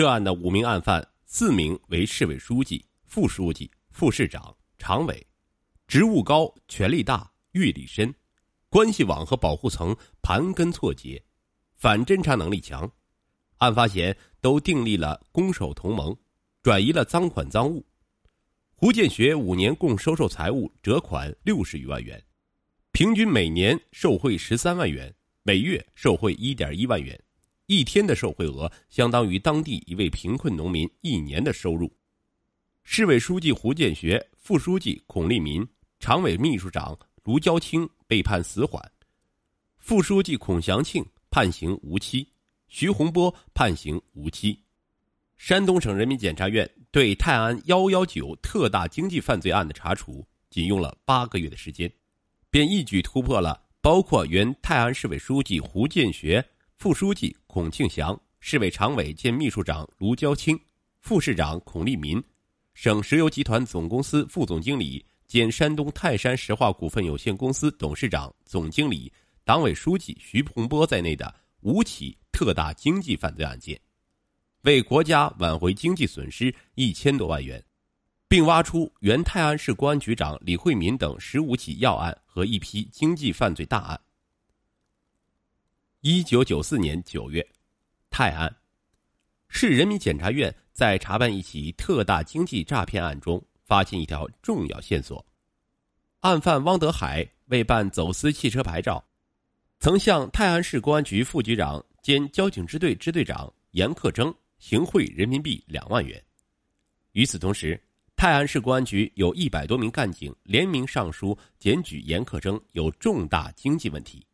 涉案的五名案犯，四名为市委书记、副书记、副市长、常委，职务高、权力大、阅历深，关系网和保护层盘根错节，反侦查能力强。案发前都订立了攻守同盟，转移了赃款赃物。胡建学五年共收受财物折款六十余万元，平均每年受贿十三万元，每月受贿一点一万元，一天的受贿额相当于当地一位贫困农民一年的收入。市委书记胡建学、副书记孔立民、常委秘书长卢娇清被判死缓，副书记孔祥庆判刑无期，徐洪波判刑无期。山东省人民检察院。对泰安幺幺九特大经济犯罪案的查处，仅用了八个月的时间，便一举突破了包括原泰安市委书记胡建学、副书记孔庆祥、市委常委兼秘书长卢娇清、副市长孔立民、省石油集团总公司副总经理兼山东泰山石化股份有限公司董事长、总经理、党委书记徐洪波在内的五起特大经济犯罪案件。为国家挽回经济损失一千多万元，并挖出原泰安市公安局长李惠民等十五起要案和一批经济犯罪大案。一九九四年九月，泰安市人民检察院在查办一起特大经济诈骗案中，发现一条重要线索：案犯汪德海为办走私汽车牌照，曾向泰安市公安局副局长兼交警支队支队长严克征。行贿人民币两万元。与此同时，泰安市公安局有一百多名干警联名上书检举严克征有重大经济问题。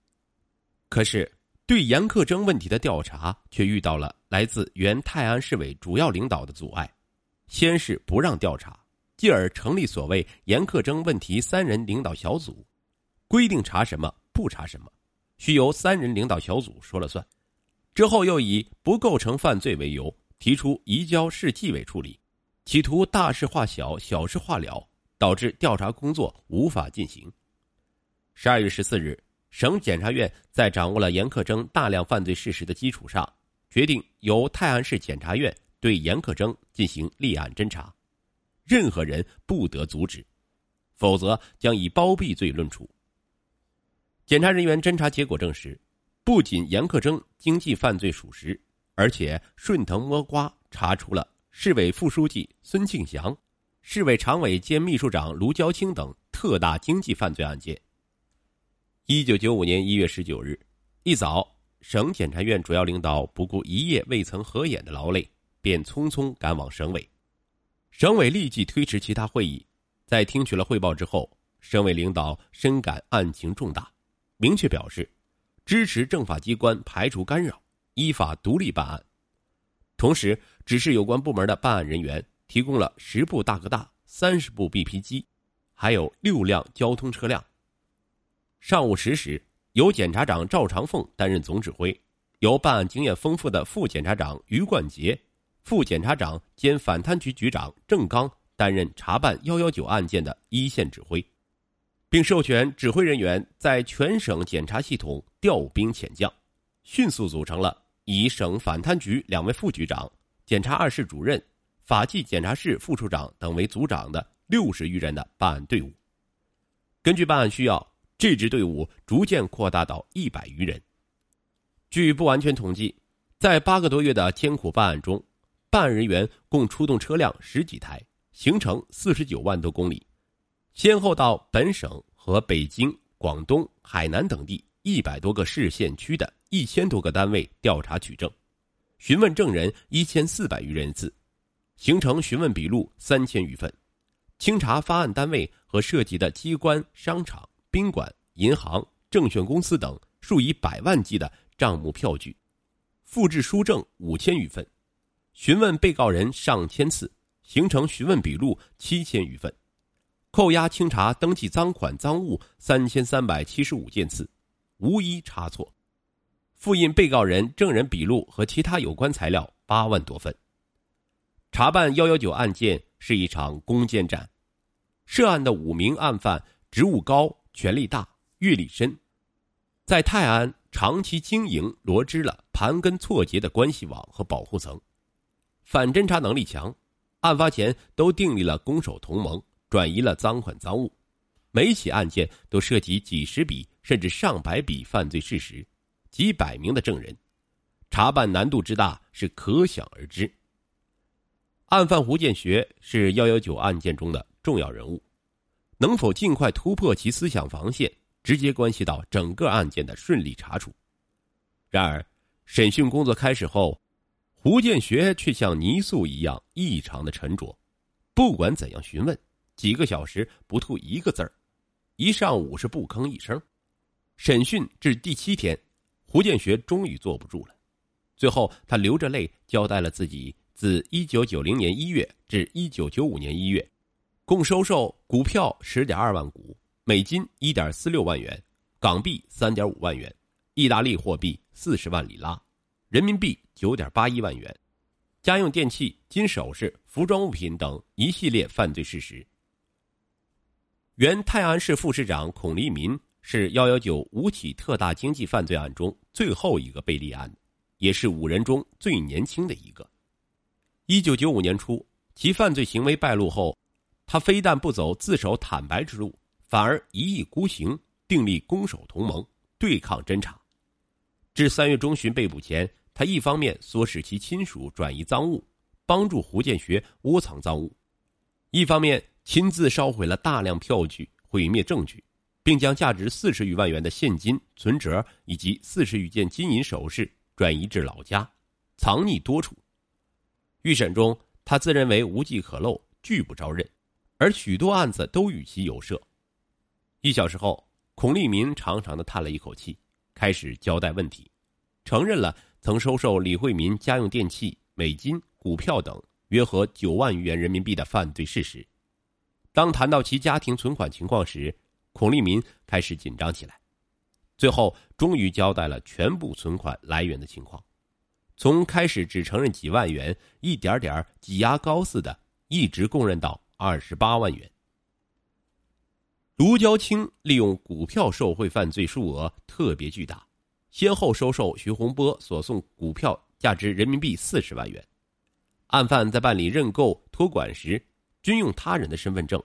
可是，对严克征问题的调查却遇到了来自原泰安市委主要领导的阻碍。先是不让调查，继而成立所谓严克征问题三人领导小组，规定查什么不查什么，需由三人领导小组说了算。之后又以不构成犯罪为由，提出移交市纪委处理，企图大事化小，小事化了，导致调查工作无法进行。十二月十四日，省检察院在掌握了严克征大量犯罪事实的基础上，决定由泰安市检察院对严克征进行立案侦查，任何人不得阻止，否则将以包庇罪论处。检察人员侦查结果证实。不仅严克征经济犯罪属实，而且顺藤摸瓜查出了市委副书记孙庆祥、市委常委兼秘书长卢娇清等特大经济犯罪案件。一九九五年一月十九日一早，省检察院主要领导不顾一夜未曾合眼的劳累，便匆匆赶往省委。省委立即推迟其他会议，在听取了汇报之后，省委领导深感案情重大，明确表示。支持政法机关排除干扰，依法独立办案，同时指示有关部门的办案人员提供了十部大哥大、三十部 BP 机，还有六辆交通车辆。上午十时，由检察长赵长凤担任总指挥，由办案经验丰富的副检察长于冠杰、副检察长兼反贪局局长郑刚担任查办幺幺九案件的一线指挥。并授权指挥人员在全省检察系统调兵遣将，迅速组成了以省反贪局两位副局长、检察二室主任、法纪检察室副处长等为组长的六十余人的办案队伍。根据办案需要，这支队伍逐渐扩大到一百余人。据不完全统计，在八个多月的艰苦办案中，办案人员共出动车辆十几台，行程四十九万多公里。先后到本省和北京、广东、海南等地一百多个市县区的一千多个单位调查取证，询问证人一千四百余人次，形成询问笔录三千余份，清查发案单位和涉及的机关、商场、宾馆、银行、证券公司等数以百万计的账目票据，复制书证五千余份，询问被告人上千次，形成询问笔录七千余份。扣押清查登记赃款赃物三千三百七十五件次，无一差错；复印被告人证人笔录和其他有关材料八万多份。查办幺幺九案件是一场攻坚战，涉案的五名案犯职务高、权力大、阅历深，在泰安长期经营罗织了盘根错节的关系网和保护层，反侦查能力强，案发前都订立了攻守同盟，转移了赃款赃物，每起案件都涉及几十笔甚至上百笔犯罪事实，几百名的证人，查办难度之大是可想而知。案犯胡建学是幺幺九案件中的重要人物，能否尽快突破其思想防线，直接关系到整个案件的顺利查处。然而，审讯工作开始后，胡建学却像泥塑一样异常的沉着，不管怎样询问，几个小时不吐一个字儿，一上午是不吭一声。审讯至第七天，胡建学终于坐不住了，最后他流着泪交代了自己自一九九零年一月至一九九五年一月，共收受股票十点二万股，美金一点四六万元，港币三点五万元。意大利货币四十万里拉，人民币九点八一万元，家用电器、金首饰、服装物品等一系列犯罪事实。原泰安市副市长孔立民是幺幺九五起特大经济犯罪案中最后一个被立案，也是五人中最年轻的一个。一九九五年初，其犯罪行为败露后，他非但不走自首坦白之路，反而一意孤行，订立攻守同盟，对抗侦查。至三月中旬被捕前，他一方面唆使其亲属转移赃物，帮助胡建学窝藏赃物；一方面亲自烧毁了大量票据，毁灭证据，并将价值四十余万元的现金、存折以及四十余件金银首饰转移至老家，藏匿多处。预审中，他自认为无迹可漏，拒不招认，而许多案子都与其有涉。一小时后，孔立民长长的叹了一口气。开始交代问题，承认了曾收受李惠民家用电器、美金、股票等约合九万余元人民币的犯罪事实。当谈到其家庭存款情况时，孔立民开始紧张起来。最后，终于交代了全部存款来源的情况，从开始只承认几万元，一点点挤牙膏似的，一直供认到二十八万元。卢娇清利用股票受贿犯罪数额特别巨大，先后收受徐洪波所送股票价值人民币四十万元。案犯在办理认购托管时，均用他人的身份证，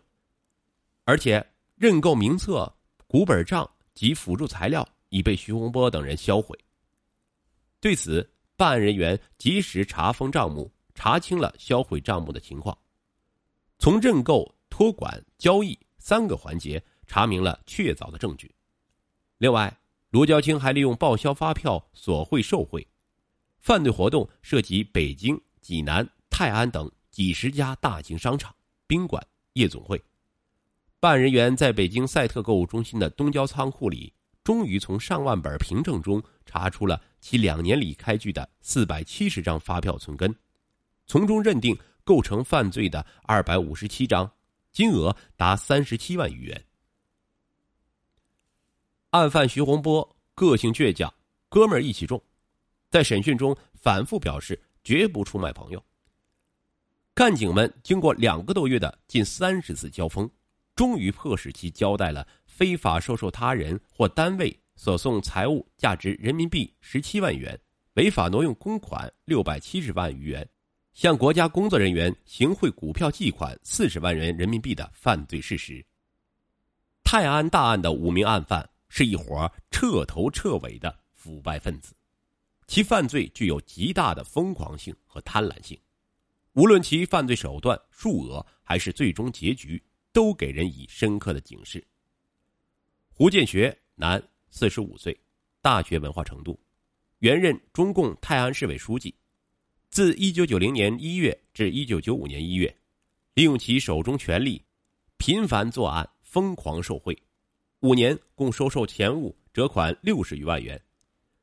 而且认购名册、股本账及辅助材料已被徐洪波等人销毁。对此，办案人员及时查封账目，查清了销毁账目的情况，从认购、托管、交易。三个环节查明了确凿的证据。另外，罗娇清还利用报销发票索贿受贿，犯罪活动涉及北京、济南、泰安等几十家大型商场、宾馆、夜总会。办案人员在北京赛特购物中心的东郊仓库里，终于从上万本凭证中查出了其两年里开具的四百七十张发票存根，从中认定构成犯罪的二百五十七张。金额达三十七万余元。案犯徐洪波个性倔强，哥们儿义气重，在审讯中反复表示绝不出卖朋友。干警们经过两个多月的近三十次交锋，终于迫使其交代了非法收受他人或单位所送财物价值人民币十七万元，违法挪用公款六百七十万余元。向国家工作人员行贿股票计款四十万元人民币的犯罪事实。泰安大案的五名案犯是一伙彻头彻尾的腐败分子，其犯罪具有极大的疯狂性和贪婪性，无论其犯罪手段、数额还是最终结局，都给人以深刻的警示。胡建学，男，四十五岁，大学文化程度，原任中共泰安市委书记。自一九九零年一月至一九九五年一月，利用其手中权力，频繁作案，疯狂受贿，五年共收受钱物折款六十余万元，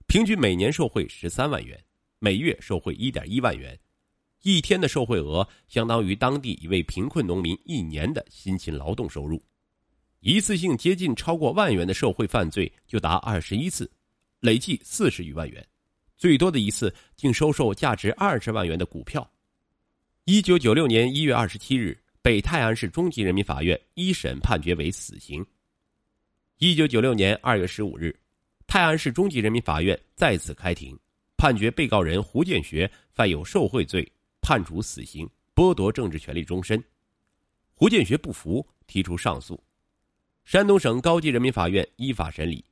平均每年受贿十三万元，每月受贿一点一万元，一天的受贿额相当于当地一位贫困农民一年的辛勤劳动收入，一次性接近超过万元的受贿犯罪就达二十一次，累计四十余万元。最多的一次竟收受价值二十万元的股票。一九九六年一月二十七日，被泰安市中级人民法院一审判决为死刑。一九九六年二月十五日，泰安市中级人民法院再次开庭，判决被告人胡建学犯有受贿罪，判处死刑，剥夺政治权利终身。胡建学不服，提出上诉。山东省高级人民法院依法审理。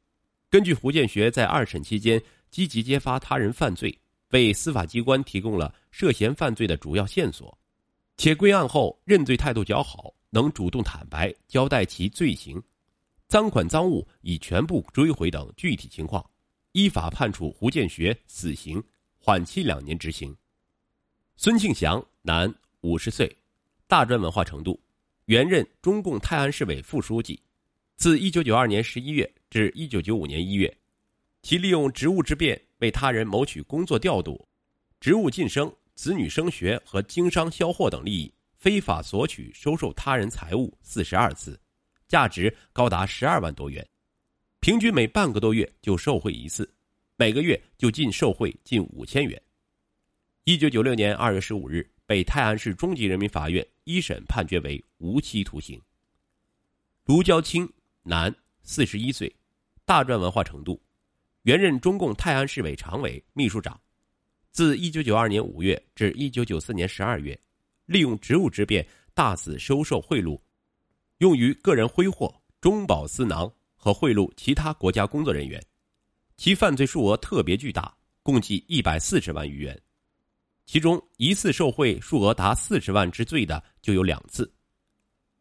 根据胡建学在二审期间积极揭发他人犯罪，为司法机关提供了涉嫌犯罪的主要线索，且归案后认罪态度较好，能主动坦白交代其罪行，赃款赃物已全部追回等具体情况，依法判处胡建学死刑，缓期两年执行。孙庆祥，男，五十岁，大专文化程度，原任中共泰安市委副书记，自一九九二年十一月。至一九九五年一月，其利用职务之便为他人谋取工作调度、职务晋升、子女升学和经商销货等利益，非法索取、收受他人财物四十二次，价值高达十二万多元，平均每半个多月就受贿一次，每个月就净受贿近五千元。一九九六年二月十五日，被泰安市中级人民法院一审判决为无期徒刑。卢娇清，男，四十一岁。大专文化程度，原任中共泰安市委常委、秘书长，自一九九二年五月至一九九四年十二月，利用职务之便大肆收受贿赂，用于个人挥霍、中饱私囊和贿赂其他国家工作人员，其犯罪数额特别巨大，共计一百四十万余元，其中一次受贿数额达四十万之最的就有两次。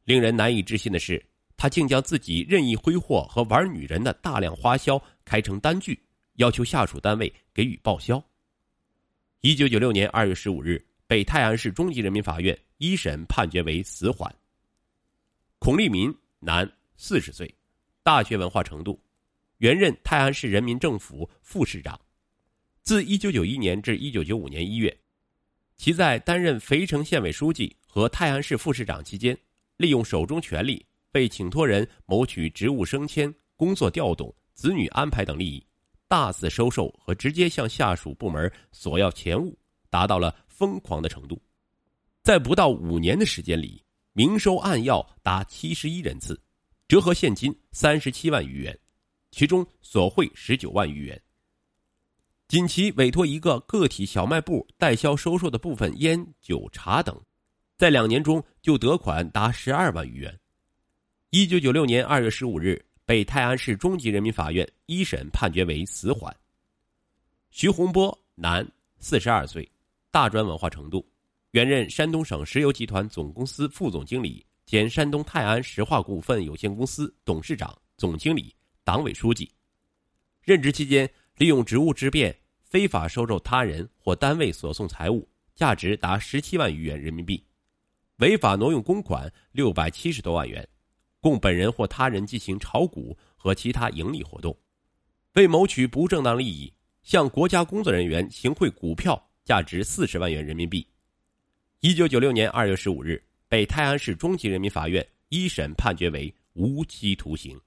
令人难以置信的是。他竟将自己任意挥霍和玩女人的大量花销开成单据，要求下属单位给予报销。一九九六年二月十五日，被泰安市中级人民法院一审判决为死缓。孔立民，男，四十岁，大学文化程度，原任泰安市人民政府副市长，自一九九一年至一九九五年一月，其在担任肥城县委书记和泰安市副市长期间，利用手中权力。被请托人谋取职务升迁、工作调动、子女安排等利益，大肆收受和直接向下属部门索要钱物，达到了疯狂的程度。在不到五年的时间里，明收暗要达七十一人次，折合现金三十七万余元，其中索贿十九万余元。仅其委托一个个体小卖部代销收受的部分烟酒茶等，在两年中就得款达十二万余元。一九九六年二月十五日，被泰安市中级人民法院一审判决为死缓。徐洪波，男，四十二岁，大专文化程度，原任山东省石油集团总公司副总经理兼山东泰安石化股份有限公司董事长、总经理、党委书记。任职期间，利用职务之便，非法收受他人或单位所送财物，价值达十七万余元人民币，违法挪用公款六百七十多万元。供本人或他人进行炒股和其他盈利活动，为谋取不正当利益，向国家工作人员行贿股票价值四十万元人民币。一九九六年二月十五日，被泰安市中级人民法院一审判决为无期徒刑。